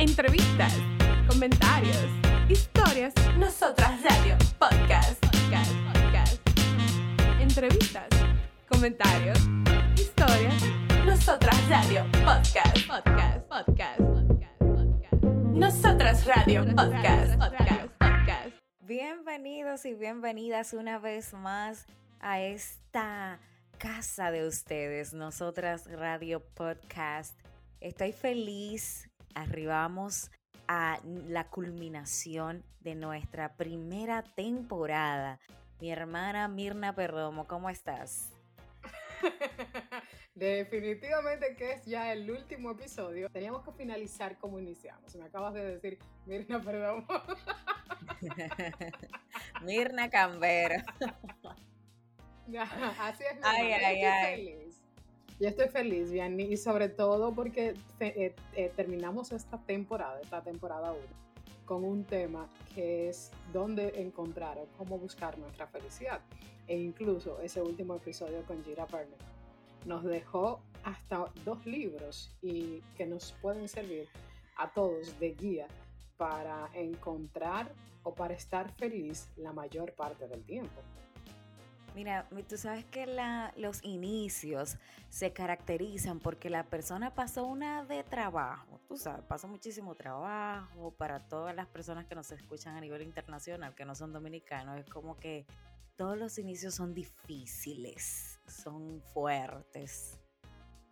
Entrevistas, comentarios, historias. Nosotras Radio Podcast. Podcast. Podcast. Entrevistas, comentarios, historias. Nosotras Radio Podcast. Podcast. Podcast. Podcast. Podcast. Nosotras Radio Podcast. Podcast. Podcast. Bienvenidos y bienvenidas una vez más a esta casa de ustedes, nosotras Radio Podcast. Estoy feliz, arribamos a la culminación de nuestra primera temporada. Mi hermana Mirna Perdomo, ¿cómo estás? Definitivamente que es ya el último episodio. Teníamos que finalizar como iniciamos. Me acabas de decir, Mirna, perdón. Mirna Cambero. Así es. Ay, ay, ay, ay. feliz. Yo estoy feliz, Vianney, y sobre todo porque eh, eh, terminamos esta temporada, esta temporada 1, con un tema que es dónde encontrar o cómo buscar nuestra felicidad. E incluso ese último episodio con Gira Burnett nos dejó hasta dos libros y que nos pueden servir a todos de guía para encontrar o para estar feliz la mayor parte del tiempo. Mira, mi- tú sabes que los inicios se caracterizan porque la persona pasó una de trabajo, tú sabes, pasó muchísimo trabajo para todas las personas que nos escuchan a nivel internacional, que no son dominicanos, es como que todos los inicios son difíciles, son fuertes.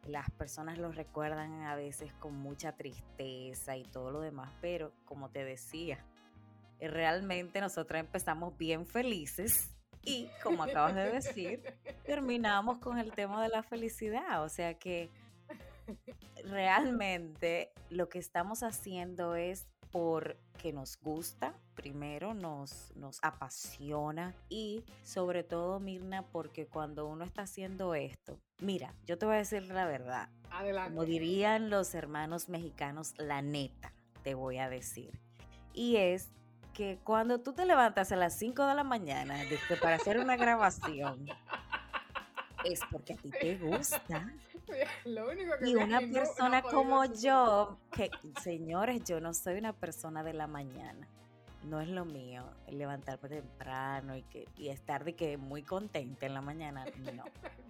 Las personas los recuerdan a veces con mucha tristeza y todo lo demás, pero como te decía, eh, realmente nosotros empezamos bien felices y como acabas de decir, terminamos con el tema de la felicidad. O sea que realmente lo que estamos haciendo es porque nos gusta, primero nos, nos apasiona y sobre todo, Mirna, porque cuando uno está haciendo esto, mira, yo te voy a decir la verdad, Adelante. como dirían los hermanos mexicanos, la neta, te voy a decir. Y es que cuando tú te levantas a las 5 de la mañana para hacer una grabación, es porque a ti te gusta. Lo único que Y una persona como yo, que señores, yo no soy una persona de la mañana. No es lo mío levantarme temprano y que y estar de que muy contenta en la mañana. No.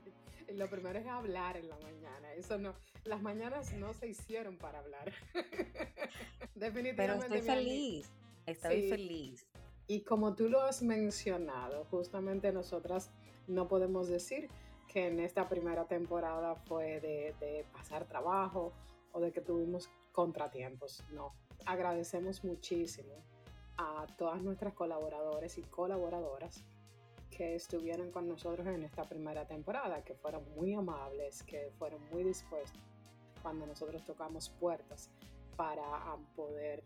Lo primero es hablar en la mañana. Eso no, las mañanas no se hicieron para hablar. Definitivamente. Pero estoy feliz. Estoy Sí. feliz. Y como tú lo has mencionado, justamente nosotras no podemos decir que en esta primera temporada fue de, de pasar trabajo o de que tuvimos contratiempos. No, agradecemos muchísimo a todas nuestras colaboradores y colaboradoras que estuvieron con nosotros en esta primera temporada, que fueron muy amables, que fueron muy dispuestos cuando nosotros tocamos puertas para ah, poder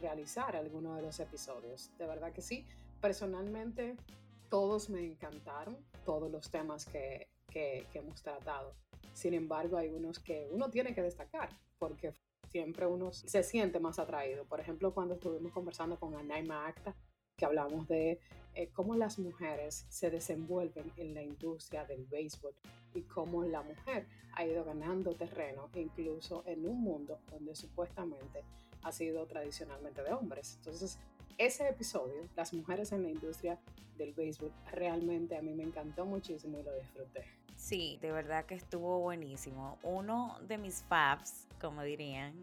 realizar alguno de los episodios. De verdad que sí. Personalmente, todos me encantaron, todos los temas que, que- hemos tratado. Sin embargo, hay unos que uno tiene que destacar porque siempre uno se siente más atraído. Por ejemplo, cuando estuvimos conversando con Anaima Acta, que hablamos de eh, cómo las mujeres se desenvuelven en la industria del béisbol y cómo la mujer ha ido ganando terreno incluso en un mundo donde supuestamente ha sido tradicionalmente de hombres. Entonces, ese episodio, las mujeres en la industria del béisbol, realmente a mí me encantó muchísimo y lo disfruté. Sí, de verdad que estuvo buenísimo. Uno de mis faves, como dirían,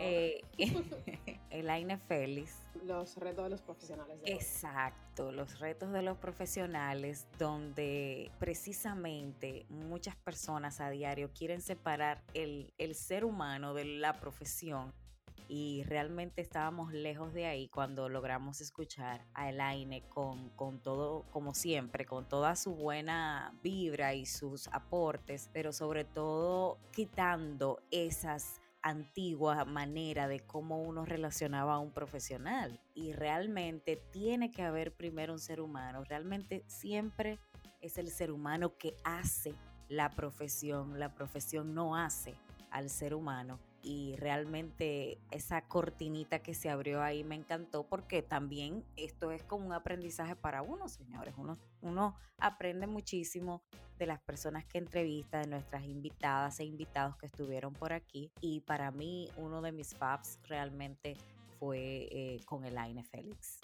eh, Elaine Félix. Los retos de los profesionales. de hoy. Exacto, los retos de los profesionales, donde precisamente muchas personas a diario quieren separar el, el ser humano de la profesión. Y realmente estábamos lejos de ahí cuando logramos escuchar a Elaine con, con todo, como siempre, con toda su buena vibra y sus aportes, pero sobre todo quitando esas antigua manera de cómo uno relacionaba a un profesional. Y realmente tiene que haber primero un ser humano. Realmente siempre es el ser humano que hace la profesión. La profesión no hace al ser humano. Y realmente esa cortinita que se abrió ahí me encantó porque también esto es como un aprendizaje para uno, señores. Uno, uno aprende muchísimo de las personas que entrevista, de nuestras invitadas e invitados que estuvieron por aquí y para mí uno de mis faps realmente fue eh, con Elaine Félix.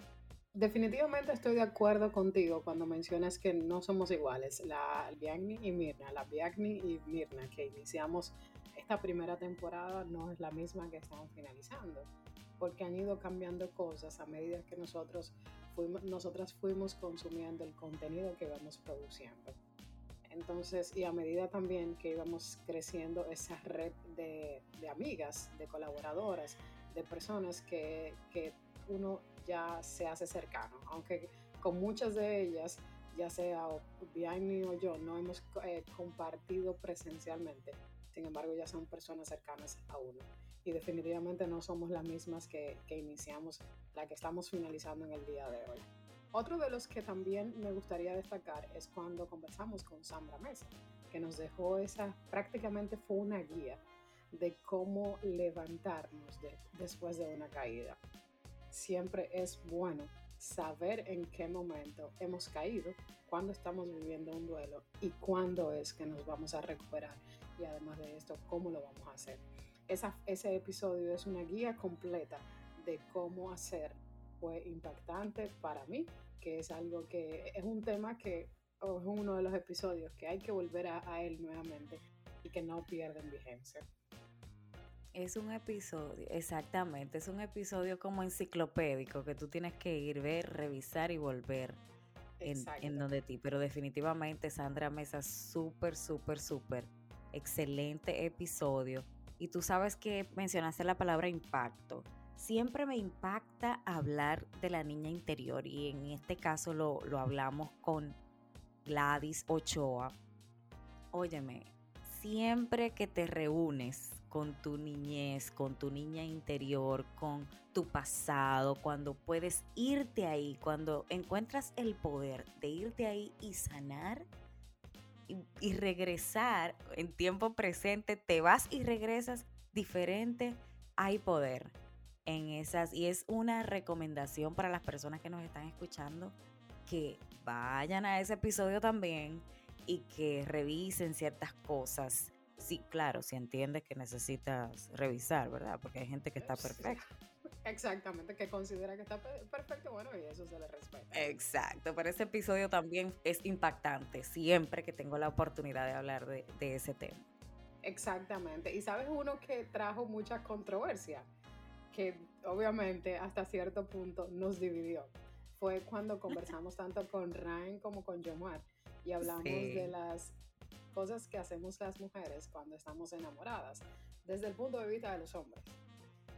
Definitivamente estoy de acuerdo contigo cuando mencionas que no somos iguales, la Biagni y Mirna, la Biagni y Mirna que iniciamos esta primera temporada no es la misma que estamos finalizando, porque han ido cambiando cosas a medida que nosotros fuimos, nosotras fuimos consumiendo el contenido que íbamos produciendo. Entonces, y a medida también que íbamos creciendo esa red de, de amigas, de colaboradoras, de personas que, que uno ya se hace cercano, aunque con muchas de ellas, ya sea Bianni o yo, no hemos eh, compartido presencialmente, sin embargo ya son personas cercanas a uno. Y definitivamente no somos las mismas que, iniciamos, la que estamos finalizando en el día de hoy. Otro de los que también me gustaría destacar es cuando conversamos con Sandra Mesa, que nos dejó esa, prácticamente fue una guía de cómo levantarnos después de una caída siempre es bueno saber en qué momento hemos caído, cuándo estamos viviendo un duelo y cuándo es que nos vamos a recuperar. Y además de esto, cómo lo vamos a hacer. ese episodio es una guía completa de cómo hacer. Fue impactante para mí, que es algo que es un tema que es uno de los episodios que hay que volver a él nuevamente y que no pierden vigencia. Es un episodio, exactamente, es un episodio como enciclopédico que tú tienes que ir, ver, revisar y volver en, en, donde ti. Pero definitivamente Sandra Mesa, súper, súper, súper excelente episodio. Y tú sabes que mencionaste la palabra impacto. Siempre me impacta hablar de la niña interior y en este caso lo, lo hablamos con Gladys Ochoa. Óyeme, siempre que te reúnes con tu niñez, con tu niña interior, con tu pasado, cuando puedes irte ahí, cuando encuentras el poder de irte ahí y sanar y, regresar en tiempo presente, te vas y regresas diferente, hay poder en esas y es una recomendación para las personas que nos están escuchando que vayan a ese episodio también y que revisen ciertas cosas sí, claro, si entiendes que necesitas revisar, ¿verdad? Porque hay gente que está perfecta. Exactamente, que considera que está perfecto, bueno, y eso se le respeta. Exacto, pero ese episodio también es impactante, siempre que tengo la oportunidad de hablar de, de ese tema. Exactamente, y sabes uno que trajo mucha controversia, que obviamente hasta cierto punto nos dividió, fue cuando conversamos tanto con Ryan como con Jomar y hablamos de las cosas que hacemos las mujeres cuando estamos enamoradas, desde el punto de vista de los hombres.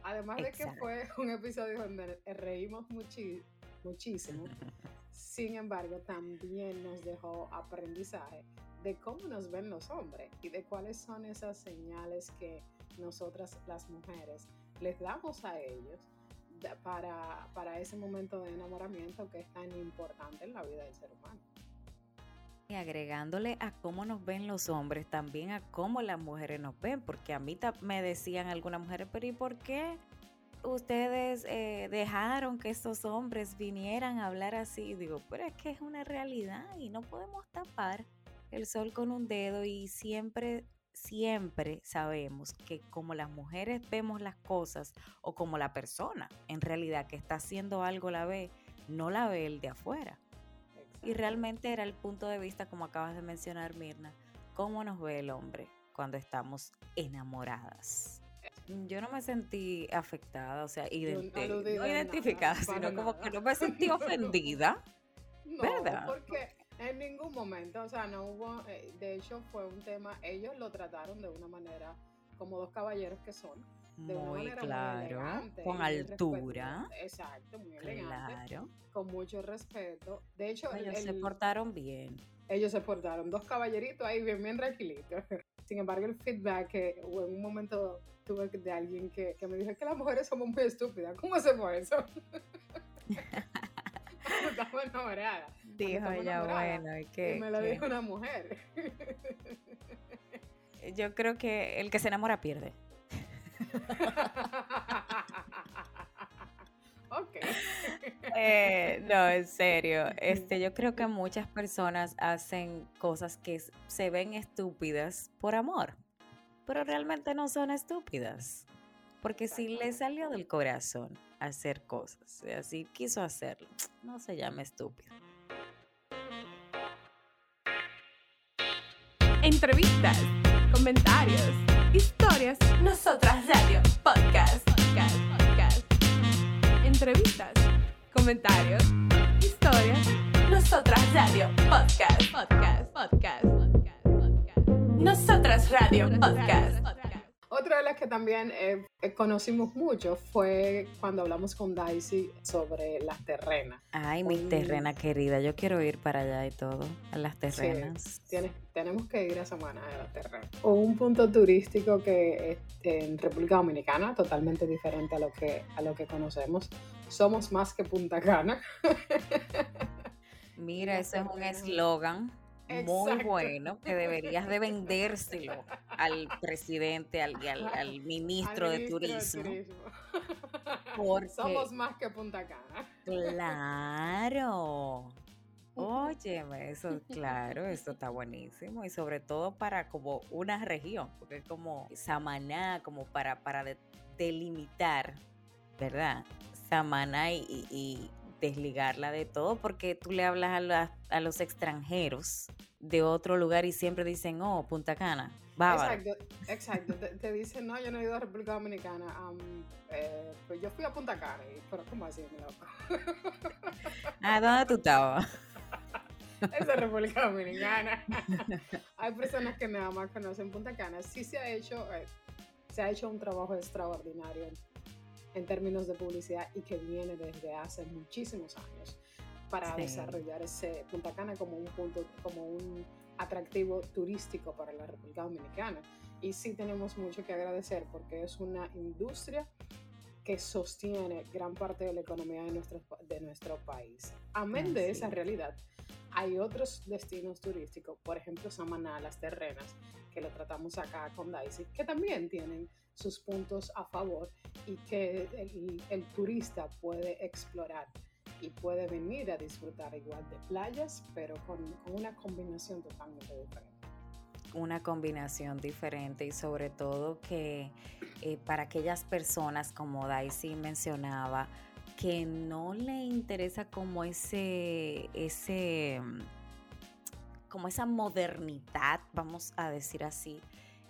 Además de que fue un episodio donde reímos muchísimo, sin embargo también nos dejó aprendizaje de cómo nos ven los hombres y de cuáles son esas señales que nosotras las mujeres les damos a ellos para, para ese momento de enamoramiento que es tan importante en la vida del ser humano agregándole a cómo nos ven los hombres, también a cómo las mujeres nos ven, porque a mí me decían algunas mujeres, pero ¿y por qué ustedes eh, dejaron que estos hombres vinieran a hablar así? digo, pero es que es una realidad y no podemos tapar el sol con un dedo y siempre siempre sabemos que como las mujeres vemos las cosas o como la persona en realidad que está haciendo algo la ve, no la ve el de afuera. Y realmente era el punto de vista, como acabas de mencionar, Mirna, cómo nos ve el hombre cuando estamos enamoradas. Yo no me sentí afectada, o sea, no identificada, sino como que no me sentí ofendida. No, ¿verdad? porque en ningún momento, o sea, no hubo, eh, de hecho fue un tema, ellos lo trataron de una manera como dos caballeros que son muy claro, con altura. Exacto, muy elegante. Con mucho respeto. De hecho, ellos se portaron bien. Ellos se portaron, dos caballeritos ahí bien, bien tranquilitos. Sin embargo, el feedback que en un momento tuve de alguien que, que me dijo que las mujeres somos muy estúpidas. ¿Cómo hacemos eso? estamos enamoradas. Dijo ella, bueno, y que. Y me lo dijo una mujer. Yo creo que el que se enamora pierde. ok. Eh, no, en serio. Este, yo creo que muchas personas hacen cosas que se ven estúpidas por amor, pero realmente no son estúpidas. Porque si le salió del corazón hacer cosas, así quiso hacerlo, no se llama estúpido. Entrevistas, comentarios, historias, nosotras radio, podcast, podcast, podcast. Entrevistas, comentarios, historias, nosotras radio, podcast, podcast, podcast, podcast, podcast. Nosotras radio, podcast. Otra de las que también eh, eh, conocimos mucho fue cuando hablamos con Daisy sobre las terrenas. Ay, mi terrena querida, yo quiero ir para allá y todo, a las terrenas. Sí, tenemos que ir a Samaná a las terrenas. Un punto turístico que este, en República Dominicana, totalmente diferente a lo que, a lo que conocemos. Somos más que Punta Cana. Mira, ese es un eslogan muy bueno que deberías de vendérselo al presidente, al, al, ministro, de turismo. Somos más que Punta Cana. Claro. Oye, eso, claro, eso está buenísimo. Y sobre todo para como una región, porque es como Samaná, como para, para delimitar, ¿verdad? Samaná y desligarla de todo porque tú le hablas a, a, los extranjeros de otro lugar y siempre dicen, oh, Punta Cana. Exacto, exacto. te, dicen, no, yo no he ido a República Dominicana. Eh, pues yo fui a Punta Cana. pero ¿cómo así, mi loco? ah, ¿dónde tú estabas? Esa es República Dominicana. Hay personas que nada más conocen Punta Cana. Sí se ha hecho, eh, se ha hecho un trabajo extraordinario en términos de publicidad y que viene desde hace muchísimos años para desarrollar ese Punta Cana como un punto, como un atractivo turístico para la República Dominicana. Y sí tenemos mucho que agradecer porque es una industria que sostiene gran parte de la economía de nuestro, de nuestro país. Amén de esa realidad, hay otros destinos turísticos, por ejemplo Samaná, Las Terrenas, que lo tratamos acá con Daisy, que también tienen sus puntos a favor y que el, turista puede explorar y puede venir a disfrutar igual de playas, pero con, una combinación totalmente diferente. Una combinación diferente y sobre todo que eh, para aquellas personas, como Daisy mencionaba, que no le interesa como ese, ese, como esa modernidad, vamos a decir así,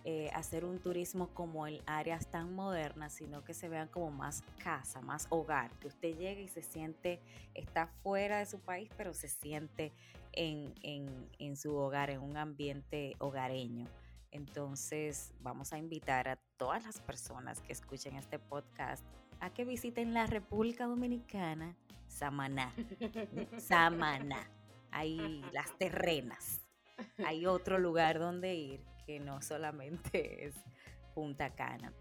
eh, hacer un turismo como en áreas tan modernas, sino que se vean como más casa, más hogar, que usted llegue y se siente, está fuera de su país, pero se siente en, en su hogar, en un ambiente hogareño. Entonces vamos a invitar a todas las personas que escuchen este podcast a que visiten la República Dominicana, Samaná. Samaná. Hay las terrenas. Hay otro lugar donde ir que no solamente es Punta Cana.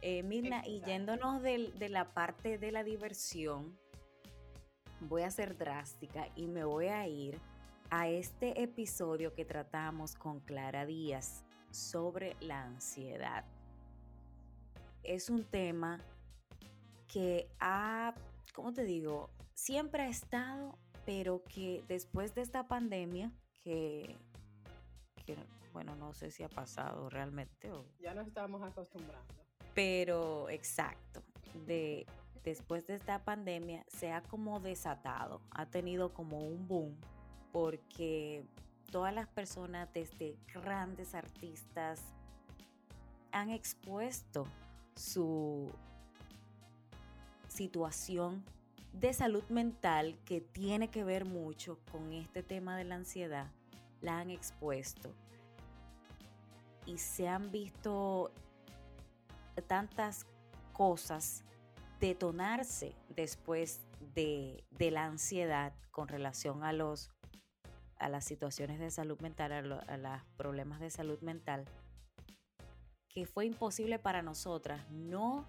Eh, Mirna, y yéndonos de, de la parte de la diversión, voy a ser drástica y me voy a ir a este episodio que tratamos con Clara Díaz sobre la ansiedad. Es un tema que ha, ¿cómo te digo? Siempre ha estado, pero que después de esta pandemia, que, que bueno, no sé si ha pasado realmente. O... Ya nos estamos acostumbrando. Pero exacto, de, después de esta pandemia se ha como desatado, ha tenido como un boom, porque todas las personas, desde grandes artistas, han expuesto su situación de salud mental que tiene que ver mucho con este tema de la ansiedad, la han expuesto y se han visto tantas cosas detonarse después de, la ansiedad con relación a los a las situaciones de salud mental, a, los problemas de salud mental, que fue imposible para nosotras no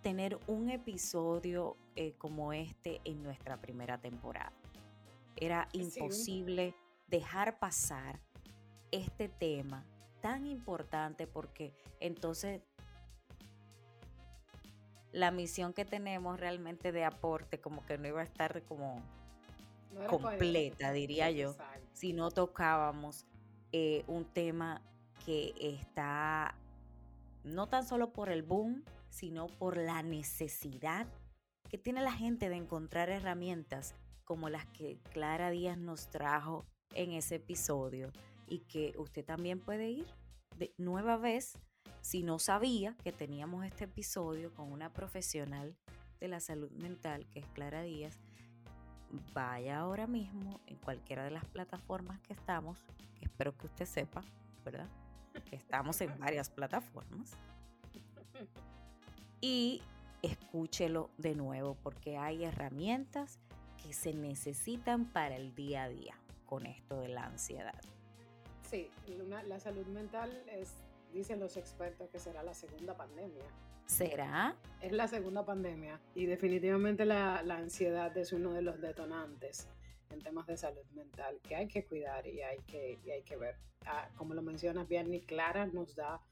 tener un episodio eh, como este en nuestra primera temporada. Era imposible dejar pasar este tema tan importante porque entonces la misión que tenemos realmente de aporte como que no iba a estar como completa, diría yo, si no tocábamos eh, un tema que está no tan solo por el boom, sino por la necesidad que tiene la gente de encontrar herramientas como las que Clara Díaz nos trajo en ese episodio y que usted también puede ir de nueva vez si no sabía que teníamos este episodio con una profesional de la salud mental que es Clara Díaz, vaya ahora mismo en cualquiera de las plataformas que estamos, que espero que usted sepa, ¿verdad? Que estamos en varias plataformas. Y escúchelo de nuevo porque hay herramientas que se necesitan para el día a día con esto de la ansiedad. Sí, la salud mental es, dicen los expertos, que será la segunda pandemia. ¿Será? Es la segunda pandemia y definitivamente la, ansiedad es uno de los detonantes en temas de salud mental que hay que cuidar y hay que, y hay que ver. Ah, como lo mencionas bien, ni Clara nos da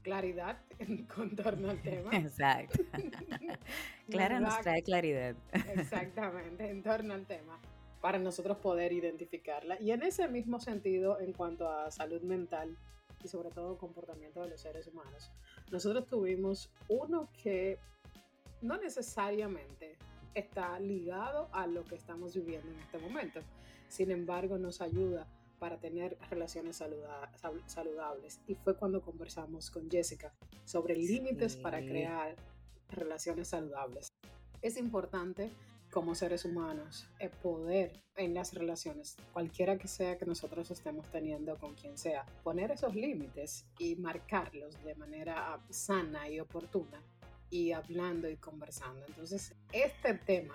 claridad en torno al tema. Exacto. Clara nos trae claridad. Exactamente, en torno al tema, para nosotros poder identificarla. Y en ese mismo sentido, en cuanto a salud mental y sobre todo comportamiento de los seres humanos, nosotros tuvimos uno que no necesariamente está ligado a lo que estamos viviendo en este momento. Sin embargo, nos ayuda para tener relaciones saludables. Y fue cuando conversamos con Jessica sobre límites para crear relaciones saludables. Es importante como seres humanos el poder en las relaciones, cualquiera que sea que nosotros estemos teniendo con quien sea, poner esos límites y marcarlos de manera sana y oportuna y hablando y conversando. Entonces, este tema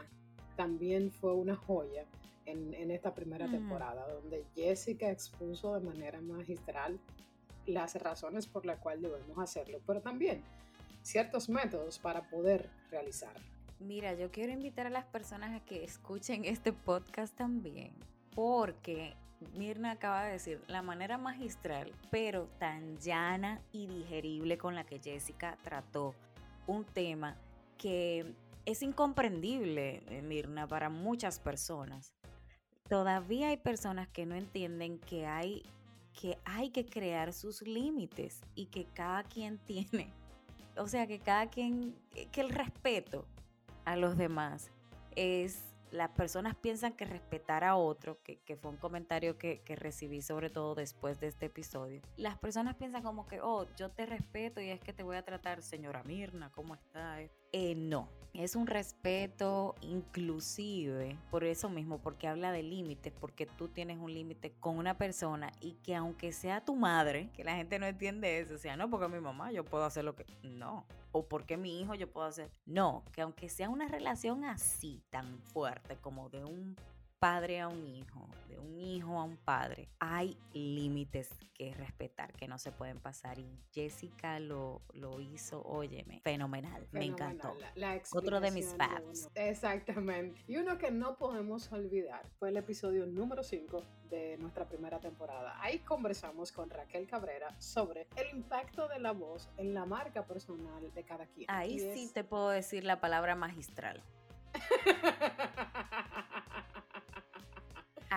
también fue una joya en, esta primera temporada, donde Jessica expuso de manera magistral las razones por las cuales debemos hacerlo, pero también ciertos métodos para poder realizarlo. Mira, yo quiero invitar a las personas a que escuchen este podcast también, porque Mirna acaba de decir la manera magistral, pero tan llana y digerible con la que Jessica trató un tema que es incomprendible, eh, Mirna, para muchas personas. Todavía hay personas que no entienden que hay que hay que crear sus límites y que cada quien tiene, o sea, que cada quien, que el respeto a los demás es las personas piensan que respetar a otro, que, fue un comentario que, recibí sobre todo después de este episodio, las personas piensan como que, oh, yo te respeto y es que te voy a tratar, señora Mirna, ¿cómo está? Eh, no, es un respeto inclusive, por eso mismo, porque habla de límites, porque tú tienes un límite con una persona y que aunque sea tu madre, que la gente no entiende eso, o sea, no porque mi mamá yo puedo hacer lo que... No, o porque mi hijo yo puedo hacer. No, que aunque sea una relación así tan fuerte como de un padre a un hijo, de un hijo a un padre, hay límites que respetar, que no se pueden pasar. Y Jessica lo, lo hizo, óyeme, fenomenal, me encantó. Otro de mis faps. Exactamente. Y uno que no podemos olvidar fue el episodio número 5 de nuestra primera temporada. Ahí conversamos con Raquel Cabrera sobre el impacto de la voz en la marca personal de cada quien. Ahí sí te puedo decir la palabra magistral.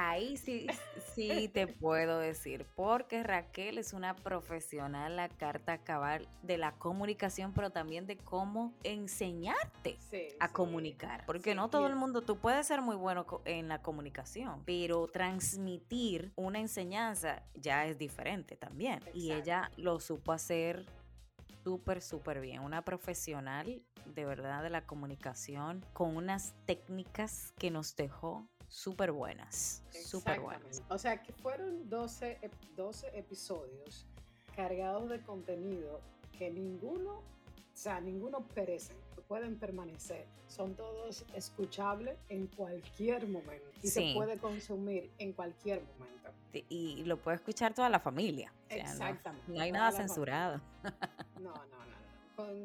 Ahí sí, sí te puedo decir, porque Raquel es una profesional, la carta cabal de la comunicación, pero también de cómo enseñarte a comunicar. Porque no todo el mundo, tú puedes ser muy bueno en la comunicación, pero transmitir una enseñanza ya es diferente también. Y ella lo supo hacer súper, súper bien. Una profesional de verdad de la comunicación con unas técnicas que nos dejó súper buenas, súper buenas. O sea que fueron 12, 12 episodios cargados de contenido que ninguno, o sea, ninguno perece, pueden permanecer. Son todos escuchables en cualquier momento y se puede consumir en cualquier momento. Y lo puede escuchar toda la familia. Exactamente. no, hay nada censurado. No, no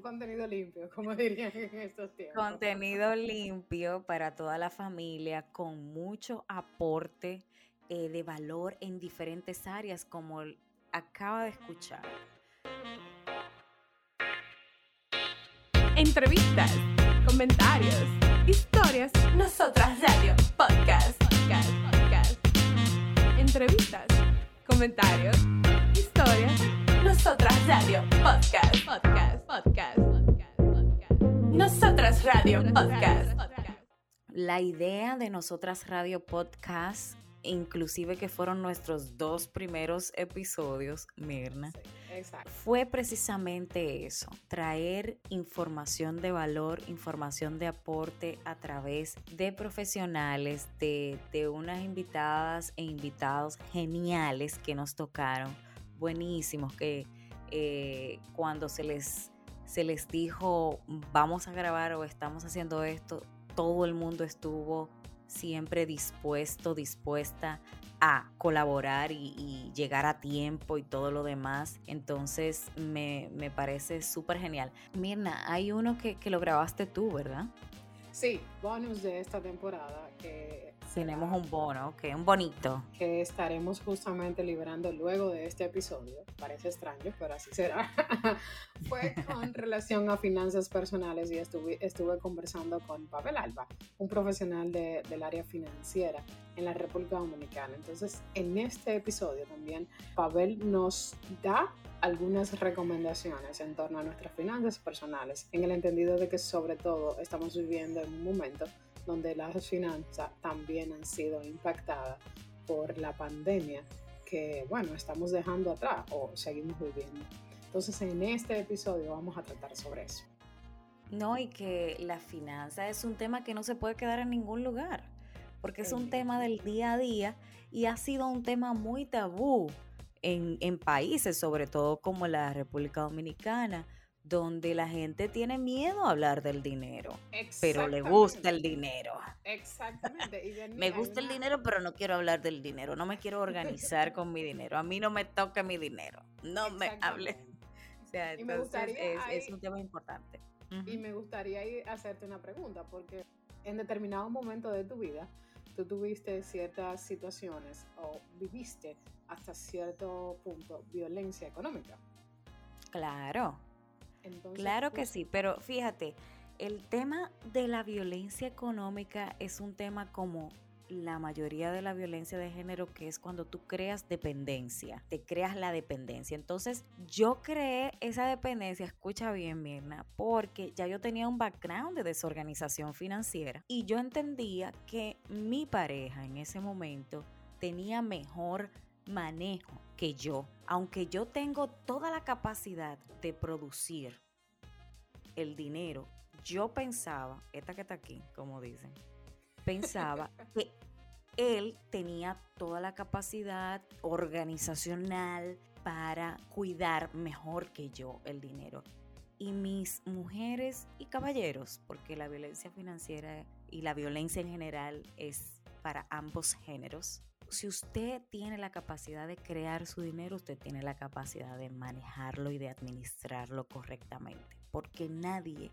contenido limpio, como dirían en estos tiempos. Contenido limpio para toda la familia, con mucho aporte eh, de valor en diferentes áreas, como acaba de escuchar. Entrevistas, comentarios, historias. Nosotras Radio Podcast. Podcast. Podcast. Entrevistas, comentarios, historias. Nosotras Radio Podcast. Podcast. Podcast. Podcast. Podcast. Nosotras Radio Podcast. La idea de Nosotras Radio Podcast, inclusive que fueron nuestros dos primeros episodios, Mirna, fue precisamente eso, traer información de valor, información de aporte a través de profesionales, de, de unas invitadas e invitados geniales que nos tocaron, buenísimos, que eh, cuando se les, se les dijo vamos a grabar o estamos haciendo esto, todo el mundo estuvo siempre dispuesto, dispuesta a colaborar y, llegar a tiempo y todo lo demás. Entonces me, parece súper genial. Mirna, hay uno que, que, lo grabaste tú, ¿verdad? Sí, bonus de esta temporada que tenemos un bono, que un bonito. Que estaremos justamente liberando luego de este episodio. Parece extraño, pero así será. Fue con relación a finanzas personales y estuve, estuve conversando con Pavel Alba, un profesional de, del área financiera en la República Dominicana. Entonces, en este episodio también, Pavel nos da algunas recomendaciones en torno a nuestras finanzas personales, en el entendido de que sobre todo estamos viviendo en un momento donde las finanzas también han sido impactadas por la pandemia que, bueno, estamos dejando atrás o seguimos viviendo. Entonces, en este episodio vamos a tratar sobre eso. No, y que la finanza es un tema que no se puede quedar en ningún lugar, porque es un tema del día a día y ha sido un tema muy tabú en, en países, sobre todo como la República Dominicana, donde la gente tiene miedo a hablar del dinero, pero le gusta el dinero. Exactamente. me gusta el dinero, pero no quiero hablar del dinero, no me quiero organizar con mi dinero, a mí no me toca mi dinero, no me hable. O sea, entonces es, un tema importante. Y me gustaría hacerte una pregunta, porque en determinado momento de tu vida, tú tuviste ciertas situaciones o viviste hasta cierto punto violencia económica. Claro claro que sí, pero fíjate, el tema de la violencia económica es un tema como la mayoría de la violencia de género, que es cuando tú creas dependencia, te creas la dependencia. Entonces, yo creé esa dependencia, escucha bien, Mirna, porque ya yo tenía un background de desorganización financiera y yo entendía que mi pareja en ese momento tenía mejor manejo que yo, aunque yo tengo toda la capacidad de producir el dinero, yo pensaba, esta que está aquí, como dicen, pensaba que él tenía toda la capacidad organizacional para cuidar mejor que yo el dinero. Y mis mujeres y caballeros, porque la violencia financiera y la violencia en general es para ambos géneros, si usted tiene la capacidad de crear su dinero, usted tiene la capacidad de manejarlo y de administrarlo correctamente. Porque nadie,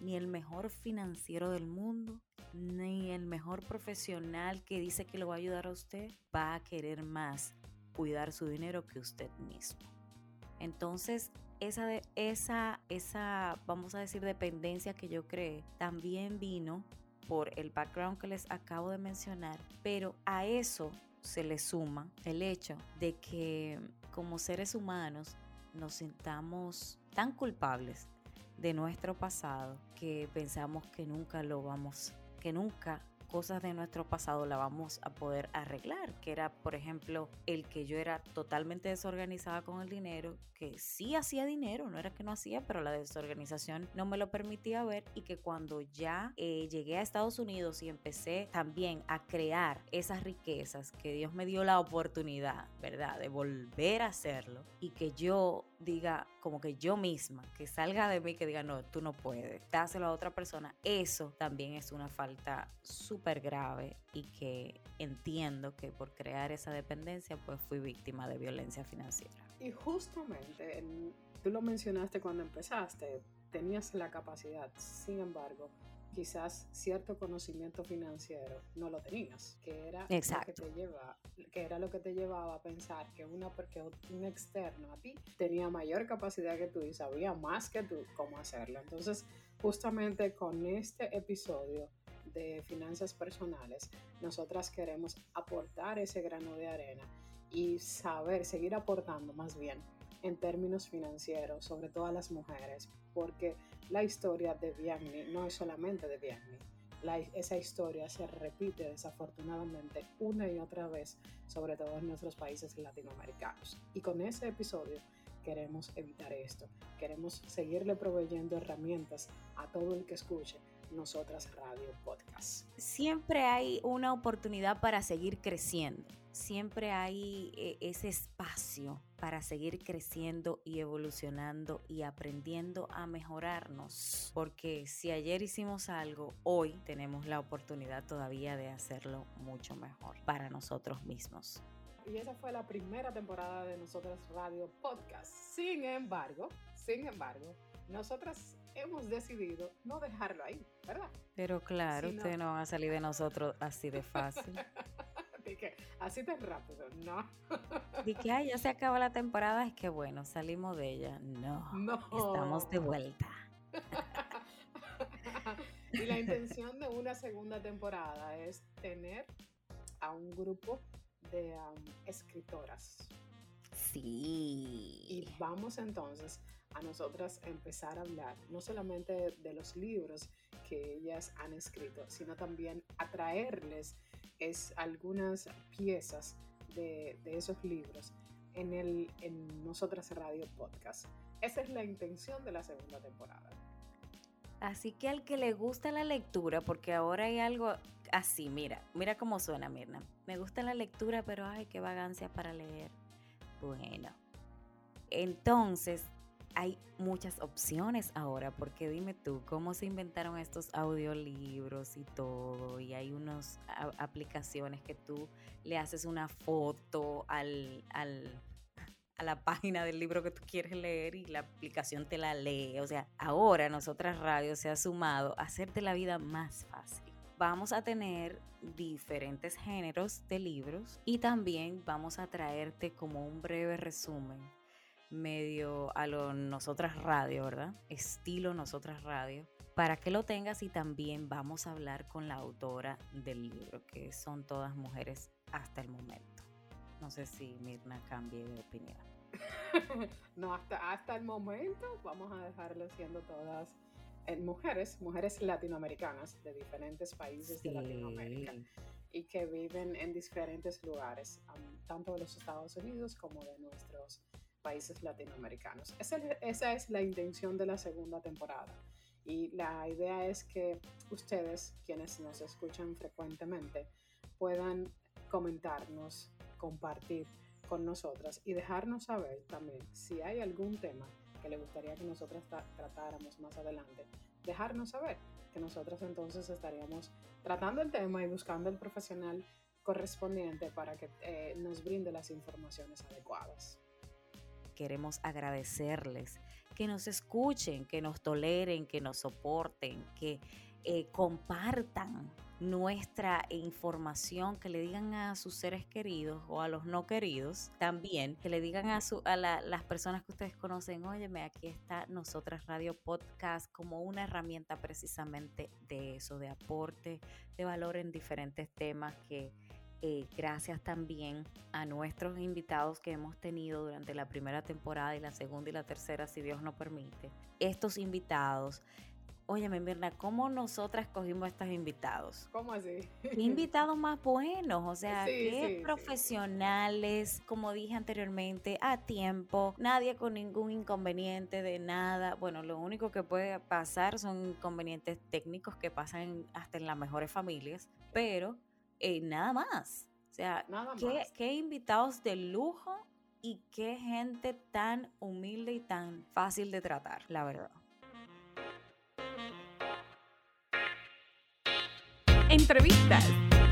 ni el mejor financiero del mundo, ni el mejor profesional que dice que lo va a ayudar a usted, va a querer más cuidar su dinero que usted mismo. Entonces, esa, esa, esa, vamos a decir, dependencia que yo creé, también vino por el background que les acabo de mencionar, pero a eso se le suma el hecho de que como seres humanos nos sintamos tan culpables de nuestro pasado que pensamos que nunca lo vamos, que nunca cosas de nuestro pasado la vamos a poder arreglar, que era, por ejemplo, el que yo era totalmente desorganizada con el dinero, que sí hacía dinero, no era que no hacía, pero la desorganización no me lo permitía ver y que cuando ya eh, llegué a Estados Unidos y empecé también a crear esas riquezas, que Dios me dio la oportunidad, ¿verdad?, de volver a hacerlo y que yo diga, como que yo misma, que salga de mí, que diga, no, tú no puedes, dáselo a otra persona, eso también es una falta súper grave y que entiendo que por crear esa dependencia, pues fui víctima de violencia financiera. Y justamente, tú lo mencionaste cuando empezaste, tenías la capacidad, sin embargo, quizás cierto conocimiento financiero no lo tenías, que era, Lo que, te lleva, que era lo que te llevaba a pensar que, una, porque un externo a ti tenía mayor capacidad que tú y sabía más que tú cómo hacerlo. Entonces, justamente con este episodio de finanzas personales, nosotras queremos aportar ese grano de arena y saber, seguir aportando más bien en términos financieros, sobre todo a las mujeres, porque la historia de Bianni no es solamente de Bianni. esa historia se repite desafortunadamente una y otra vez, sobre todo en nuestros países latinoamericanos. Y con ese episodio queremos evitar esto. Queremos seguirle proveyendo herramientas a todo el que escuche nosotras Radio Podcast. Siempre hay una oportunidad para seguir creciendo. Siempre hay eh, ese espacio para seguir creciendo y evolucionando y aprendiendo a mejorarnos. Porque si ayer hicimos algo, hoy tenemos la oportunidad todavía de hacerlo mucho mejor para nosotros mismos. Y esa fue la primera temporada de Nosotras Radio Podcast. Sin embargo, sin embargo, nosotras hemos decidido no dejarlo ahí, ¿verdad? Pero claro, usted no va a salir de nosotros así de fácil. que así tan rápido, no. Y que ya se acaba la temporada, es que bueno, salimos de ella. No, no. estamos de vuelta. y la intención de una segunda temporada es tener a un grupo de escritoras. Sí. Y vamos entonces a nosotras empezar a hablar no solamente de los libros que ellas han escrito, sino también atraerles es algunas piezas de, esos libros en, el, en Nosotras Radio Podcast. Esa es la intención de la segunda temporada. Así que al que le gusta la lectura, porque ahora hay algo así, mira, mira cómo suena Mirna. Me gusta la lectura, pero ay, qué vagancia para leer. Bueno, entonces hay muchas opciones ahora, porque dime tú, ¿cómo se inventaron estos audiolibros y todo? Y hay unas aplicaciones que tú le haces una foto al, al, a la página del libro que tú quieres leer y la aplicación te la lee. O sea, ahora nosotras radio se ha sumado a hacerte la vida más fácil. Vamos a tener diferentes géneros de libros y también vamos a traerte como un breve resumen medio a lo Nosotras Radio, ¿verdad? Estilo Nosotras Radio, para que lo tengas y también vamos a hablar con la autora del libro, que son todas mujeres hasta el momento. No sé si Mirna cambie de opinión. no, hasta, hasta el momento vamos a dejarlo siendo todas eh, mujeres, mujeres latinoamericanas de diferentes países de Latinoamérica y que viven en diferentes lugares, tanto de los Estados Unidos como de nuestros países latinoamericanos. Esa, es la intención de la segunda temporada. Y la idea es que ustedes, quienes nos escuchan frecuentemente, puedan comentarnos, compartir con nosotras y dejarnos saber también si hay algún tema que le gustaría que nosotras tratáramos más adelante, dejarnos saber que nosotras entonces estaríamos tratando el tema y buscando el profesional correspondiente para que eh, nos brinde las informaciones adecuadas queremos agradecerles, que nos escuchen, que nos toleren, que nos soporten, que eh, compartan nuestra información, que le digan a sus seres queridos o a los no queridos también, que le digan a, su, a las personas que ustedes conocen, óyeme, aquí está Nosotras Radio Podcast como una herramienta precisamente de eso, de aporte, de valor en diferentes temas que eh, gracias también a nuestros invitados que hemos tenido durante la primera temporada y la segunda y la tercera, si Dios nos permite. Estos invitados, óyeme Mirna, ¿cómo nosotras cogimos estos invitados? ¿Cómo así? invitados más buenos? O sea, qué profesionales, como dije anteriormente, a tiempo, nadie con ningún inconveniente de nada. Bueno, lo único que puede pasar son inconvenientes técnicos que pasan hasta en las mejores familias, pero eh, nada más. O sea, qué, invitados de lujo y qué gente tan humilde y tan fácil de tratar, la verdad. Entrevistas,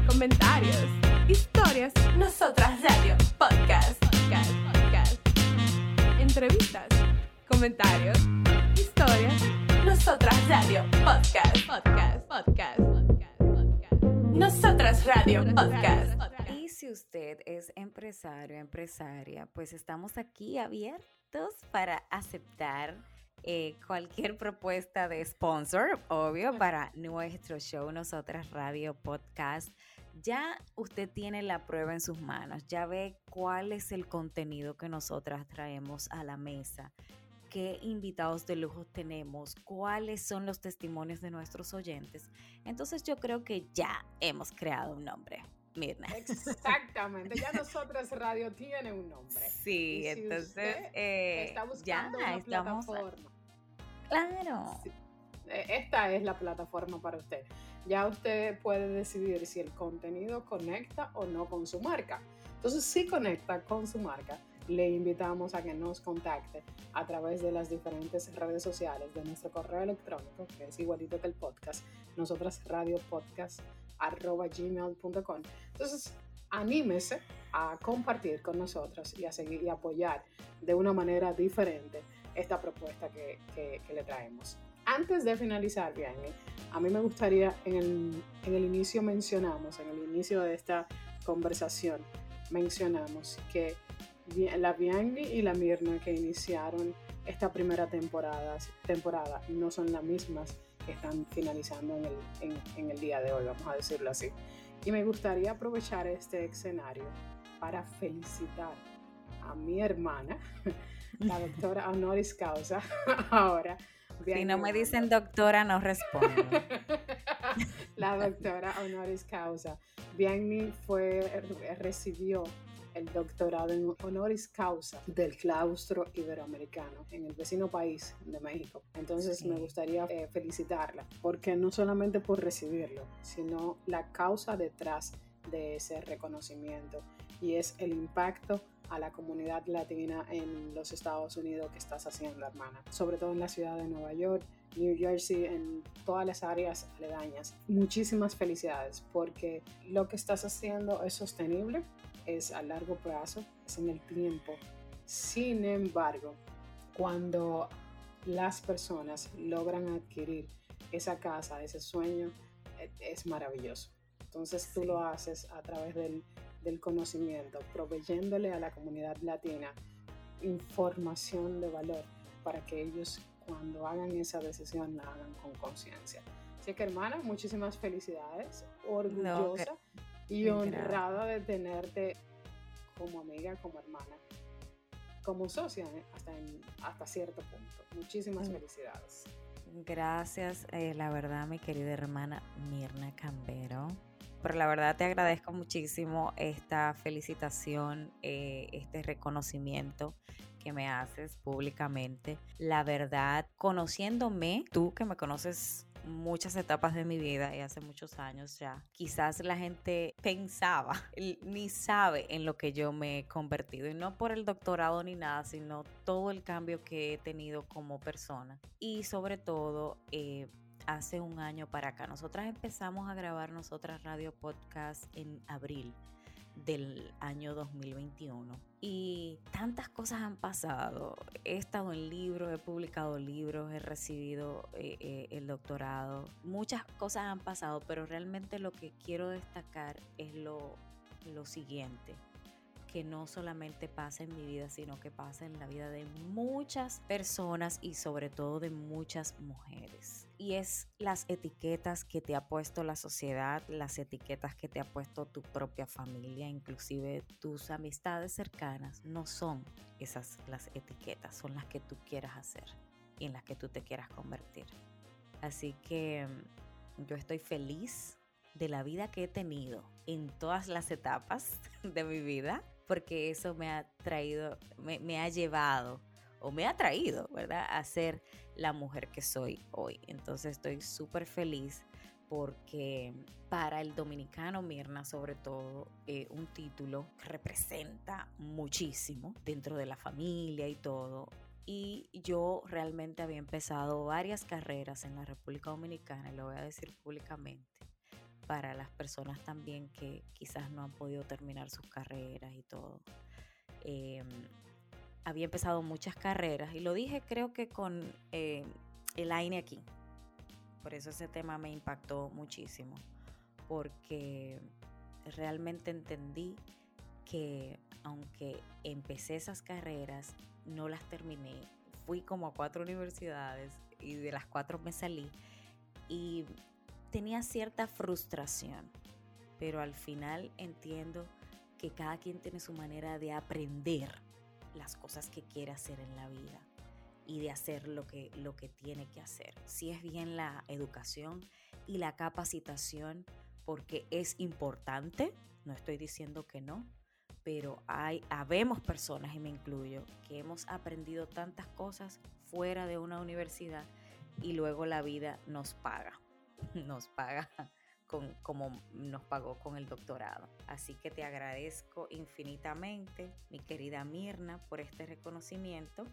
comentarios, historias. Nosotras Radio Podcast. Podcast. Podcast. Entrevistas, comentarios, historias Nosotras Radio. Podcast, podcast, podcast, podcast. Nosotras Radio Podcast. Y si usted es empresario, empresaria, pues estamos aquí abiertos para aceptar eh, cualquier propuesta de sponsor, obvio, para nuestro show Nosotras Radio Podcast. Ya usted tiene la prueba en sus manos, ya ve cuál es el contenido que nosotras traemos a la mesa qué invitados de lujo tenemos, cuáles son los testimonios de nuestros oyentes. Entonces yo creo que ya hemos creado un nombre. Mirna. Exactamente, ya nosotras Radio tiene un nombre. Sí, entonces eh, está buscando ya una plataforma. Claro. E, esta es la plataforma para usted. Ya usted puede decidir si el contenido conecta o no con su marca. Entonces, si conecta con su marca, le invitamos a que nos contacte a través de las diferentes redes sociales de nuestro correo electrónico, que es igualito que el podcast, nosotras gmail.com. Entonces, anímese a compartir con nosotros y a seguir y apoyar de una manera diferente esta propuesta que, que, le traemos. Antes de finalizar, bien, a mí me gustaría, en el, en el inicio mencionamos, en el inicio de esta conversación, mencionamos que la Bianchi y la Mirna que iniciaron esta primera temporada, temporada no son las mismas que están finalizando en el, en, el día de hoy, vamos a decirlo así. Y me gustaría aprovechar este escenario para felicitar a mi hermana, la doctora honoris causa, ahora. Si no me dicen doctora, no respondo. la doctora honoris causa. Bianni fue, recibió el doctorado en honoris causa del claustro iberoamericano en el vecino país de México. Entonces me gustaría eh, felicitarla, porque no solamente por recibirlo, sino la causa detrás de ese reconocimiento y es el impacto a la comunidad latina en los Estados Unidos que estás haciendo, hermana. Sobre todo en la ciudad de Nueva York, New Jersey, en todas las áreas aledañas. Muchísimas felicidades porque lo que estás haciendo es sostenible, es a largo plazo, es en el tiempo. Sin embargo, cuando las personas logran adquirir esa casa, ese sueño, e, es maravilloso. Entonces tú lo haces a través del, del conocimiento, proveyéndole a la comunidad latina información de valor para que ellos cuando hagan esa decisión la hagan con conciencia. Así que hermana, muchísimas felicidades, orgullosa y honrada de tenerte como amiga, como hermana, como socia ¿eh? hasta, hasta cierto punto. Muchísimas mm. felicidades. Gracias, eh, la verdad, mi querida hermana Mirna Cambero. Pero la verdad te agradezco muchísimo esta felicitación, eh, este reconocimiento que me haces públicamente. La verdad, conociéndome, tú que me conoces muchas etapas de mi vida y hace muchos años ya, quizás la gente pensaba, ni sabe en lo que yo me he convertido. Y no por el doctorado ni nada, sino todo el cambio que he tenido como persona. Y sobre todo, eh, hace un año para acá, nosotras empezamos a grabar nosotras radio podcast en abril del año 2021. Y tantas cosas han pasado. He estado en libros, he publicado libros, he recibido eh, eh, el doctorado. Muchas cosas han pasado, pero realmente lo que quiero destacar es lo, lo siguiente que no solamente pasa en mi vida, sino que pasa en la vida de muchas personas y sobre todo de muchas mujeres. Y es las etiquetas que te ha puesto la sociedad, las etiquetas que te ha puesto tu propia familia, inclusive tus amistades cercanas, no son esas las etiquetas, son las que tú quieras hacer y en las que tú te quieras convertir. Así que mm, yo estoy feliz de la vida que he tenido en todas las etapas de mi vida porque eso me ha traído, me, ha llevado o me ha traído, ¿verdad? A ser la mujer que soy hoy. Entonces estoy súper feliz porque para el dominicano Mirna, sobre todo, eh, un título representa muchísimo dentro de la familia y todo. Y yo realmente había empezado varias carreras en la República Dominicana, y lo voy a decir públicamente para las personas también que quizás no han podido terminar sus carreras y todo. Em, había empezado muchas carreras y lo dije creo que con, eh, el AINE aquí. Por eso ese tema me impactó muchísimo, porque realmente entendí que aunque empecé esas carreras, no las terminé. Fui como a cuatro universidades y de las cuatro me salí y tenía cierta frustración, pero al final entiendo que cada quien tiene su manera de aprender las cosas que quiere hacer en la vida y de hacer lo que, lo que tiene que hacer. Si es bien la educación y la capacitación, porque es importante, no estoy diciendo que no, pero hay, habemos personas, y me incluyo, que hemos aprendido tantas cosas fuera de una universidad y luego la vida nos paga, nos paga con, como nos pagó con el doctorado. Así que te agradezco infinitamente, mi querida Mirna, por este reconocimiento.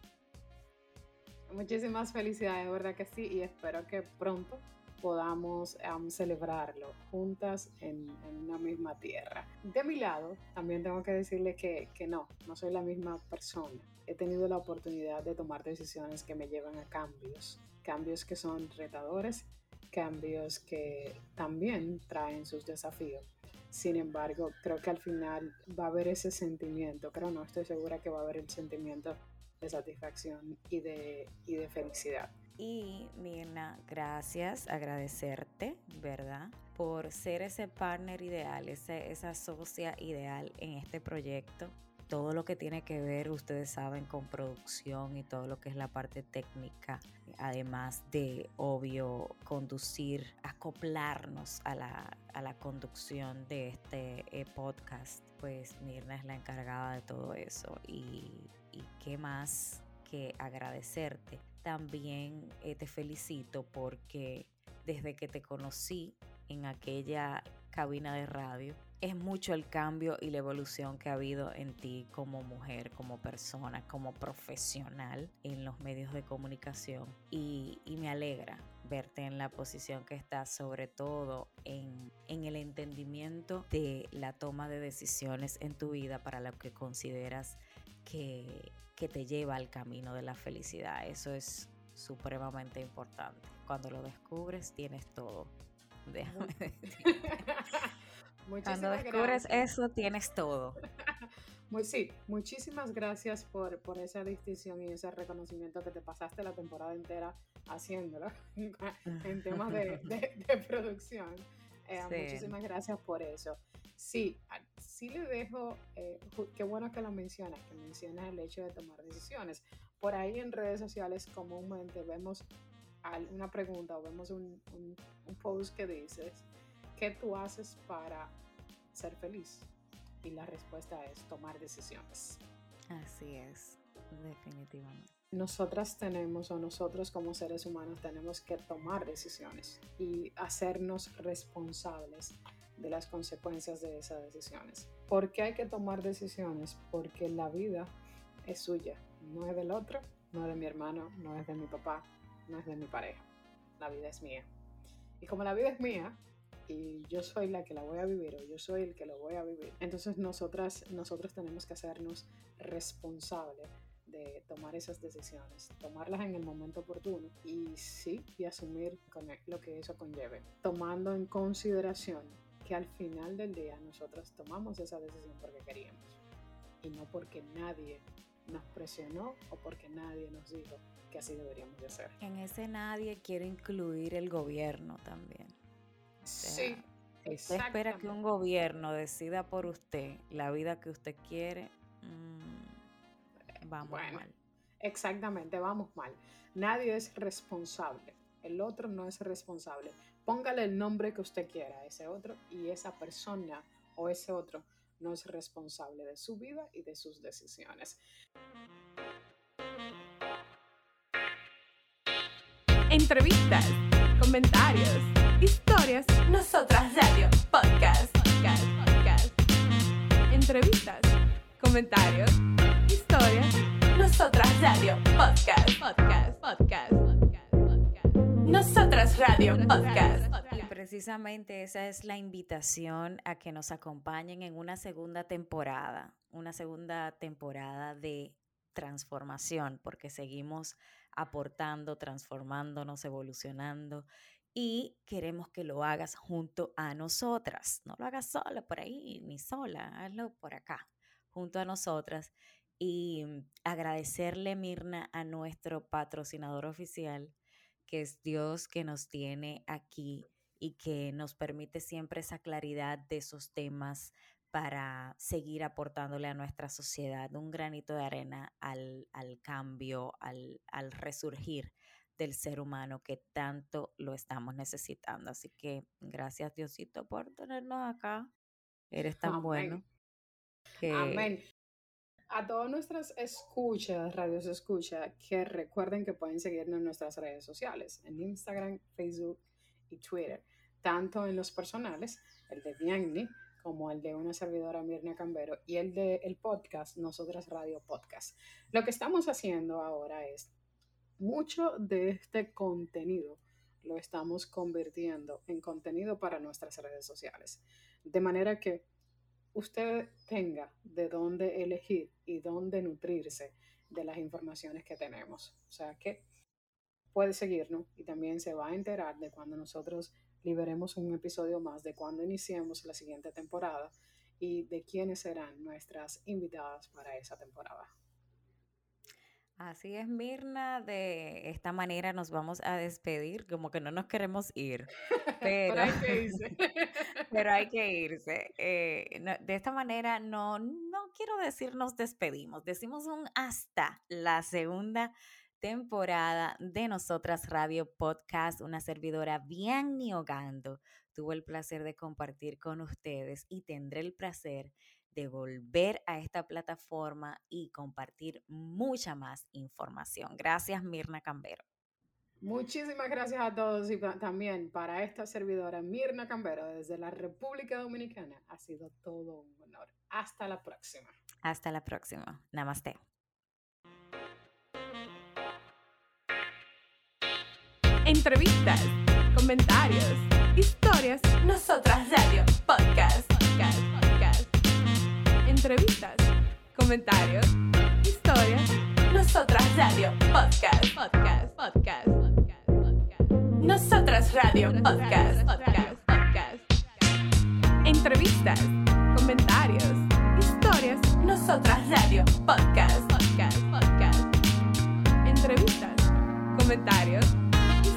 Muchísimas felicidades, verdad que sí, y espero que pronto podamos celebrarlo juntas en, una misma tierra. De mi lado, también tengo que decirle que, que no, no soy la misma persona. He tenido la oportunidad de tomar decisiones que me llevan a cambios, cambios que son retadores, cambios que también traen sus desafíos. Sin embargo, creo que al final va a haber ese sentimiento, creo no, estoy segura que va a haber el sentimiento de satisfacción y de, y de felicidad. Y Mirna, gracias, agradecerte, ¿verdad? Por ser ese partner ideal, esa socia ideal en este proyecto todo lo que tiene que ver, ustedes saben, con producción y todo lo que es la parte técnica, además de, obvio, conducir, acoplarnos a la, a la conducción de este eh, podcast, pues Mirna es la encargada de todo eso. Y, qué más que agradecerte. También eh, te felicito porque desde que te conocí en aquella cabina de radio, es mucho el cambio y la evolución que ha habido en ti como mujer, como persona, como profesional en los medios de comunicación. Y, me alegra verte en la posición que estás, sobre todo en, en, el entendimiento de la toma de decisiones en tu vida para lo que consideras que, que te lleva al camino de la felicidad. Eso es supremamente importante. Cuando lo descubres, tienes todo. Déjame decirte. Cuando descubres eso, tienes todo. Muy, sí, muchísimas gracias por, por, esa distinción y ese reconocimiento que te pasaste la temporada entera haciéndolo en temas de, de, producción. Eh, muchísimas gracias por eso. Sí, sí le dejo, eh, qué bueno que lo mencionas, que mencionas el hecho de tomar decisiones. Por ahí en redes sociales comúnmente vemos una pregunta o vemos un, un, un post que dices, ¿qué tú haces para ser feliz? Y la respuesta es tomar decisiones. Así es, definitivamente. Nosotras tenemos o nosotros como seres humanos tenemos que tomar decisiones y hacernos responsables de las consecuencias de esas decisiones. ¿Por qué hay que tomar decisiones? Porque la vida es suya, no es del otro, no es de mi hermano, no es de mi papá, no es de mi pareja. La vida es mía. Y como la vida es mía, y yo soy la que la voy a vivir o yo soy el que lo voy a vivir. Entonces nosotras, nosotros tenemos que hacernos responsables de tomar esas decisiones, tomarlas en el momento oportuno y sí, y asumir con lo que eso conlleve, tomando en consideración que al final del día nosotros tomamos esa decisión porque queríamos y no porque nadie nos presionó o porque nadie nos dijo que así deberíamos de hacer. En ese nadie quiero incluir el gobierno también sí. Usted espera que un gobierno decida por usted la vida que usted quiere, mm, vamos mal. Exactamente, vamos mal. Nadie es responsable. El otro no es responsable. Póngale el nombre que usted quiera a ese otro y esa persona o ese otro no es responsable de su vida y de sus decisiones. Entrevistas, comentarios Historias. Nosotras Radio. Podcast. Podcast. Podcast. Entrevistas. Comentarios. Historias. Nosotras Radio. Podcast. Podcast. Podcast. Podcast. Nosotras Radio. Podcast. Precisamente esa es la invitación a que nos acompañen en una segunda temporada. Una segunda temporada de transformación, porque seguimos aportando, transformándonos, evolucionando y queremos que lo hagas junto a nosotras. No lo hagas sola por ahí ni sola, hazlo por acá, junto a nosotras. Y mm, agradecerle, Mirna, a nuestro patrocinador oficial, que es Dios que nos tiene aquí y que nos permite siempre esa claridad de esos temas para seguir aportándole a nuestra sociedad un granito de arena al, cambio, al, al resurgir del ser humano que tanto lo estamos necesitando. Así que gracias Diosito por tenernos acá. Eres tan bueno. Amén. A todas nuestras escuchas, radios escucha, que recuerden que pueden seguirnos en nuestras redes sociales, en Instagram, Facebook y Twitter, tanto en los personales, el de Bianni, como el de una servidora Mirna Cambero y el de el podcast, Nosotras Radio Podcast. Lo que estamos haciendo ahora es mucho de este contenido lo estamos convirtiendo en contenido para nuestras redes sociales. De manera que usted tenga de dónde elegir y dónde nutrirse de las informaciones que tenemos. O sea que puede seguirnos y también se va a enterar de cuando nosotros liberemos un episodio más, de cuando iniciemos la siguiente temporada y de quiénes serán nuestras invitadas para esa temporada. Así es, Mirna. De esta manera nos vamos a despedir, como que no nos queremos ir. Pero, hay que irse. pero hay que irse. Eh, de esta manera no, no quiero decir nos despedimos, decimos un hasta la segunda temporada de Nosotras Radio Podcast, una servidora bien niogando. Tuvo el placer de compartir con ustedes y tendré el placer de volver a esta plataforma y compartir mucha más información. Gracias, Mirna Cambero. Muchísimas gracias a todos y también para esta servidora Mirna Cambero desde la República Dominicana. Ha sido todo un honor. Hasta la próxima. Hasta la próxima. Namaste. Entrevistas, comentarios, historias. Nosotras Radio Podcast. Podcast entrevistas, comentarios, historias. Nosotras Radio Podcast. Podcast. Podcast. Podcast. podcast. Nosotras Radio Podcast. Podcast. Podcast. Entrevistas, comentarios, historias. Nosotras Radio Podcast. Podcast. Podcast. Entrevistas, comentarios,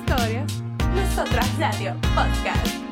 historias. Nosotras Radio Podcast.